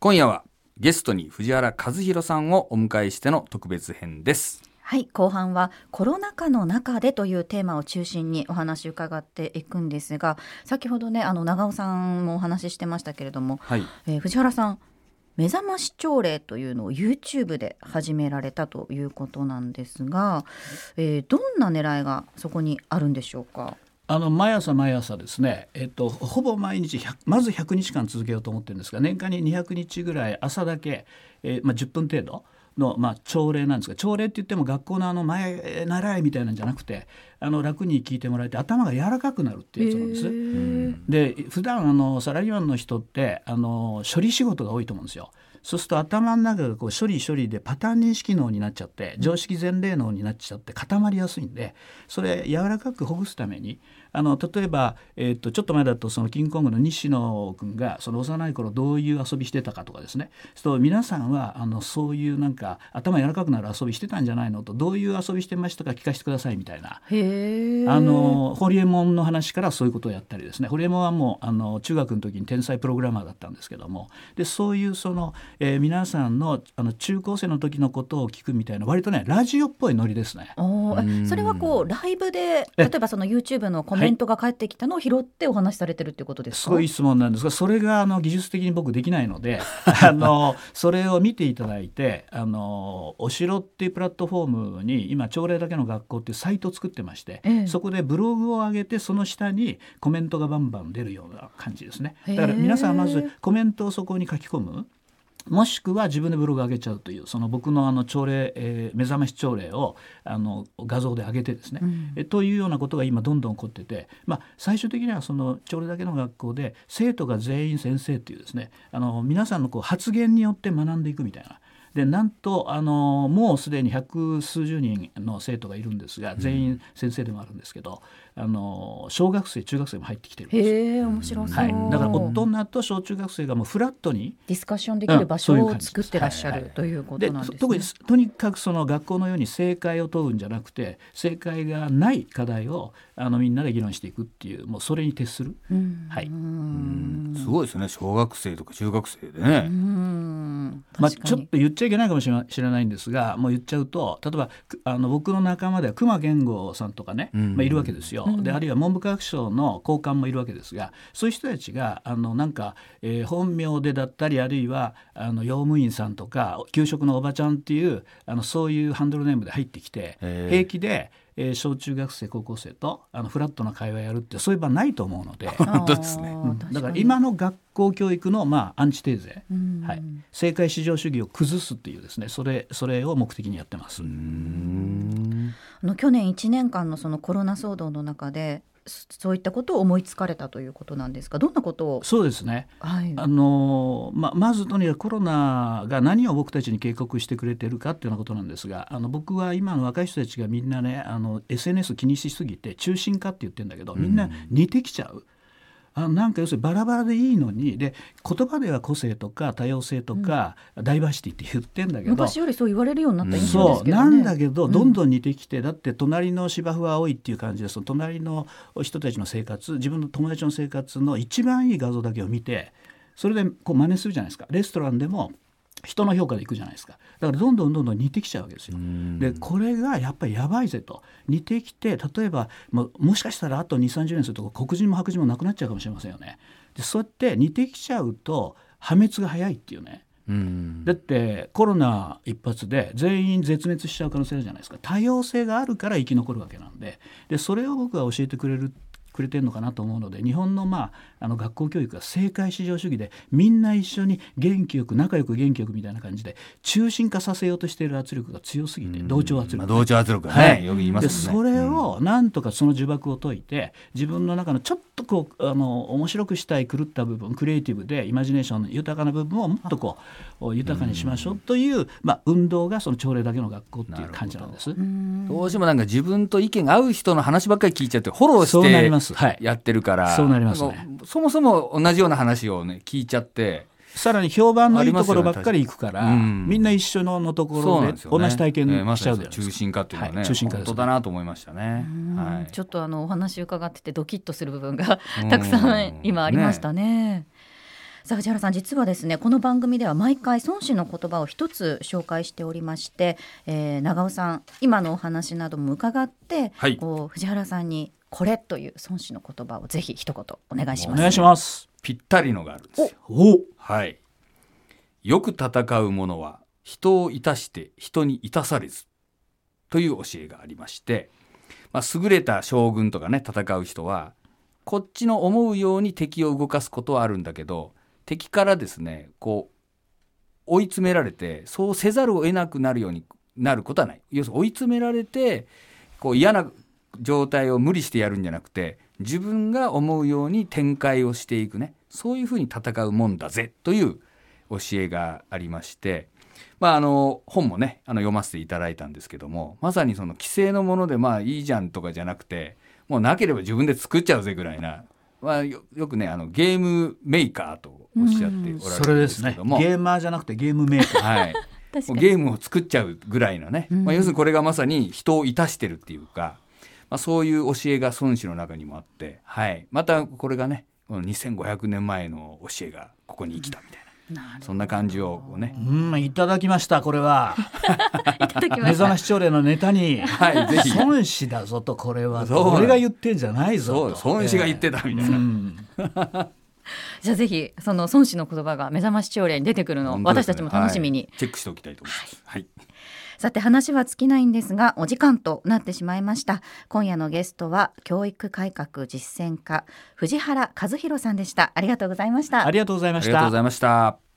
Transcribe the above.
今夜はゲストに藤原和弘さんをお迎えしての特別編ですはい後半はコロナ禍の中でというテーマを中心にお話伺っていくんですが先ほどねあの長尾さんもお話ししてましたけれども、はいえー藤原さん目覚まし朝礼というのを YouTube で始められたということなんですが、えーどんな狙いがそこにあるんでしょうか？あの毎朝毎朝ですね、えっと、ほぼ毎日100まず100日間続けようと思ってるんですが年間に200日ぐらい朝だけ、えーまあ、10分程度の、まあ、朝礼なんですが朝礼って言っても学校のあの前習いみたいなんじゃなくてあの楽に聞いてもらえて頭が柔らかくなるっていうやつなんです。で普段あのサラリーマンの人ってあの処理仕事が多いと思うんですよ。そうすると頭の中がこう処理処理でパターン認識脳になっちゃって常識前例脳になっちゃって固まりやすいんでそれ柔らかくほぐすためにあの例えば、えー、とちょっと前だとそのキングコングの西野君がその幼い頃どういう遊びしてたかとかですね。そう皆さんはあのそういうなんか頭柔らかくなる遊びしてたんじゃないのとどういう遊びしてましたか聞かせてくださいみたいな。あのホリエモンの話からそういうことをやったりですね。ホリエモンはもうあの中学の時に天才プログラマーだったんですけども。でそういうその、えー皆さんのあの中高生の時のことを聞くみたいな割とねラジオっぽいノリですね。それはこうライブでえ例えばその YouTube のコメントが返ってきたのを拾ってお話しされてるっていうことですか？すごい質問なんですがそれがあの技術的に僕できないので あのそれを見ていただいてあのお城っていうプラットフォームに今朝礼だけの学校っていうサイトを作ってまして、ええ。そこでブログを上げてその下にコメントがバンバン出るような感じですね。だから皆さんまずコメントをそこに書き込むもしくは自分でブログ上げちゃうというその僕のあの朝礼、えー目覚まし朝礼をあの画像で上げてですね、うんえというようなことが今どんどん起こってて、まあ、最終的にはその朝礼だけの学校で生徒が全員先生というですねあの皆さんのこう発言によって学んでいくみたいな。でなんとあのもうすでに百数十人の生徒がいるんですが全員先生でもあるんですけど、あの小学生中学生も入ってきてるんです。よ。へえ面白そう、はい、だから大人と小中学生がもうフラットにディスカッションできる場所を作ってらっしゃはいはい。るということでなんですね。特にとにかくその学校のように正解を問うんじゃなくて正解がない課題をあのみんなで議論していくっていうもうそれに徹する、うん。はい。うん。すごいですね。小学生とか中学生でね、うんまあ、ちょっと言っちゃいけないかもしれな知らないんですがもう言っちゃうと例えばくあの僕の仲間では熊健吾さんとかね、うん。まあ、いるわけですよ、であるいは文部科学省の高官もいるわけですがそういう人たちがあのなんか、えー本名でだったりあるいはあの用務員さんとか給食のおばちゃんっていうあのそういうハンドルネームで入ってきて平気で、えー小中学生高校生とあのフラットな会話やるってそういう場ないと思うので。本当ですね。うん。だから今の学校教育の、まあ、アンチテーゼ、うん。はい、正解至上主義を崩すっていうですねそれそれを目的にやってます。うん。あの去年1年間のそのコロナ騒動の中でそそういったことを思いつかれたということなんですか？どんなことを、そうですね。はい、あのままずとにかくコロナが何を僕たちに警告してくれてるかっていうようなことなんですがあの僕は今の若い人たちがみんなねあの SNS 気にしすぎて中心化って言ってるんだけどみんな似てきちゃう。あなんか要するにバラバラでいいのにで言葉では個性とか多様性とか、ダイバーシティって言ってんだけど昔よりそう言われるようになった印象でそうすけどね。なんだけどどん。んどん似てきて、だって隣の芝生は青いっていう感じでその隣の人たちの生活自分の友達の生活の一番いい画像だけを見てそれでこう真似するじゃないですか。レストランでも人の評価でいくじゃないですかだからどんどんどんどん似てきちゃうわけですよ。でこれがやっぱりやばいぜと似てきて例えばももしかしたらあと2 3 0年すると黒人も白人もなくなっちゃうかもしれませんよね。でそうやって似てきちゃうと破滅が早いっていうね。うんだってコロナ一発で全員絶滅しちゃう可能性あるじゃないですか多様性があるから生き残るわけなんででそれを僕が教えてくれるくれてるのかなと思うので日本の,、まあ、あの学校教育が正解至上主義でみんな一緒に元気よく仲良く元気よくみたいな感じで中心化させようとしている圧力が強すぎて同調圧力、まあ、同調圧力がね、はいよく言いまですね。それをなんとかその呪縛を解いて自分の中のちょっとこうあの面白くしたい狂った部分クリエイティブでイマジネーション豊かな部分をもっとこう豊かにしましょうという、まあ、運動がその朝礼だけの学校っていう感じなんです。ど。うしてもなんか自分と意見が合う人の話ばっかり聞いちゃってフォローそうなります。はい。してやってるから、そうなりますそもそも同じような話をね聞いちゃってさらに評判のいいところばっかり行くから、みんな一緒のところで同じ体験しちゃうじゃないですか。心化っていうのはね、はい中心化本当だなと思いましたね。はいちょっとあのお話伺っててドキッとする部分がたくさん今ありましたね。さあ藤原さん実はですねこの番組では毎回孫子の言葉を一つ紹介しておりまして、えー、長尾さん今のお話なども伺って、はいこう藤原さんにこれという孫子の言葉をぜひ一言お願いします。お願いします。ぴったりのがあるんですよ。おはい。よく戦う者は人をいたして人にいたされずという教えがありまして、まあ、優れた将軍とかね戦う人はこっちの思うように敵を動かすことはあるんだけど敵からですねこう追い詰められてそうせざるを得なくなるようになることはない要するに追い詰められてこう嫌な状態を無理してやるんじゃなくて自分が思うように展開をしていくね。そういうふうに戦うもんだぜ。という教えがありまして、まあ、あの本もねあの読ませていただいたんですけどもまさにその既成のものでまあいいじゃんとかじゃなくてもうなければ自分で作っちゃうぜぐらいな、まあ、よよくねあのゲームメーカーとおっしゃっておられるんそれでですけども。ゲーマーじゃなくてゲームメーカー。はい。確かに。もうゲームを作っちゃうぐらいのね、うん。まあ、要するにこれがまさに人をいたしてるっていうか、まあ、そういう教えが孫子の中にもあって、はい、またこれがねこの2500年前の教えがここに生きたみたいな、そんな感じをね、うんいただきましたこれは。目覚まし朝礼のネタにはいぜひ。孫子だぞとこれはそう。俺が言ってんじゃないそうぞと孫子が言ってたみたいな、うん じゃあぜひその孫子の言葉が目覚まし朝礼に出てくるのを私たちも楽しみに、はい。チェックしておきたいと思います。はい。さて話は尽きないんですがお時間となってしまいました。今夜のゲストは教育改革実践家藤原和弘さんでした。ありがとうございました。ありがとうございました。ありがとうございました。